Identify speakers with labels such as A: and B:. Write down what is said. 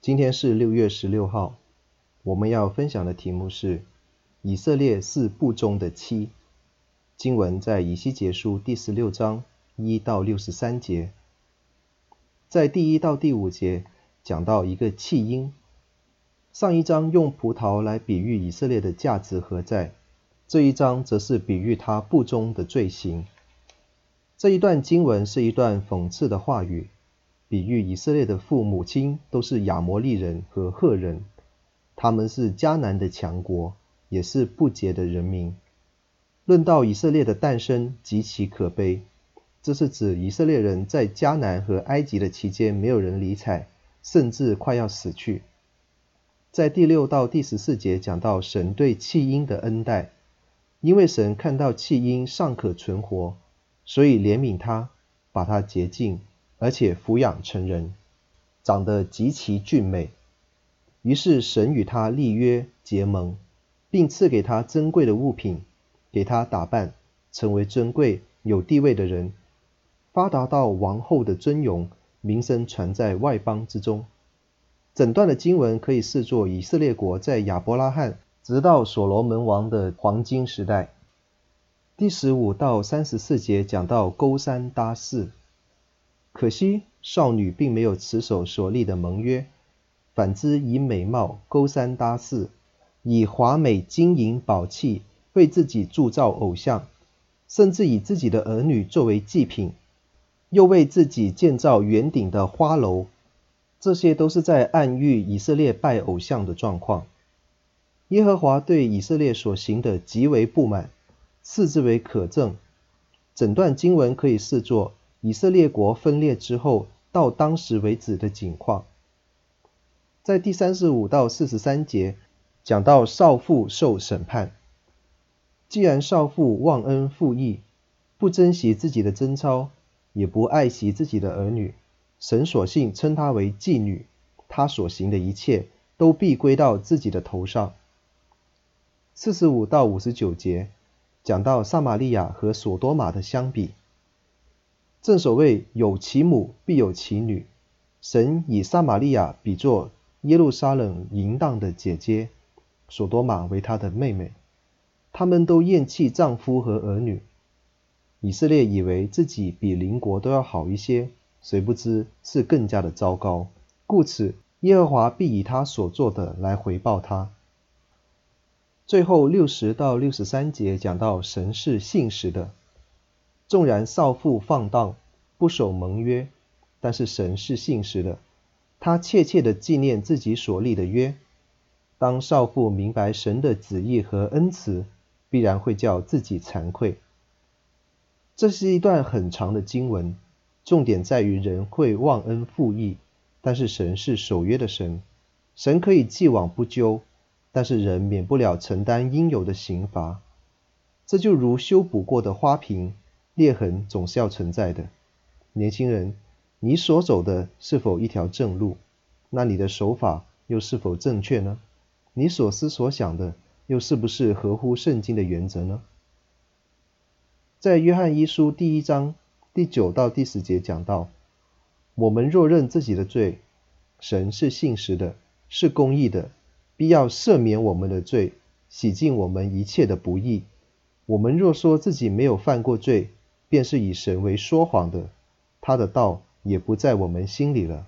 A: 今天是六月十六号，我们要分享的题目是以色列是不忠的妻。经文在以西结书第十六章一到六十三节，在第一到第五节讲到一个弃婴。上一章用葡萄来比喻以色列的价值何在，这一章则是比喻他不忠的罪行。这一段经文是一段讽刺的话语。比喻以色列的父母亲都是亚摩利人和赫人，他们是迦南的强国，也是不洁的人民。论到以色列的诞生极其可悲，这是指以色列人在迦南和埃及的期间没有人理睬，甚至快要死去。在第六到第十四节讲到神对弃婴的恩待，因为神看到弃婴尚可存活，所以怜悯他，把他洁净。而且抚养成人，长得极其俊美。于是神与他立约结盟，并赐给他珍贵的物品，给他打扮，成为尊贵有地位的人，发达到王后的尊荣，名声传在外邦之中。整段的经文可以视作以色列国在亚伯拉罕直到所罗门王的黄金时代。第十五到三十四节讲到勾三搭四。可惜少女并没有持守所立的盟约，反之以美貌勾三搭四，以华美金银宝器为自己铸造偶像，甚至以自己的儿女作为祭品，又为自己建造圆顶的花楼，这些都是在暗喻以色列拜偶像的状况。耶和华对以色列所行的极为不满，视之为可憎。整段经文可以视作。以色列国分裂之后，到当时为止的景况，在第三十五到四十三节讲到少妇受审判。既然少妇忘恩负义，不珍惜自己的贞操，也不爱惜自己的儿女，神索性称她为妓女，她所行的一切都必归到自己的头上。四十五到五十九节讲到撒玛利亚和所多玛的相比。正所谓有其母必有其女，神以撒玛利亚比作耶路撒冷淫荡的姐姐，所多玛为她的妹妹。他们都厌弃丈夫和儿女。以色列以为自己比邻国都要好一些，谁不知是更加的糟糕。故此，耶和华必以他所做的来回报他。最后六十到六十三节讲到神是信实的。纵然少妇放荡，不守盟约，但是神是信实的，他切切地纪念自己所立的约。当少妇明白神的旨意和恩慈，必然会叫自己惭愧。这是一段很长的经文，重点在于人会忘恩负义，但是神是守约的神，神可以既往不咎，但是人免不了承担应有的刑罚。这就如修补过的花瓶。裂痕总是要存在的。年轻人，你所走的是否一条正路？那你的手法又是否正确呢？你所思所想的又是不是合乎圣经的原则呢？在约翰一书第一章第九到第十节讲到：我们若认自己的罪，神是信实的，是公义的，必要赦免我们的罪，洗净我们一切的不义。我们若说自己没有犯过罪，便是以神为说谎的，他的道也不在我们心里了。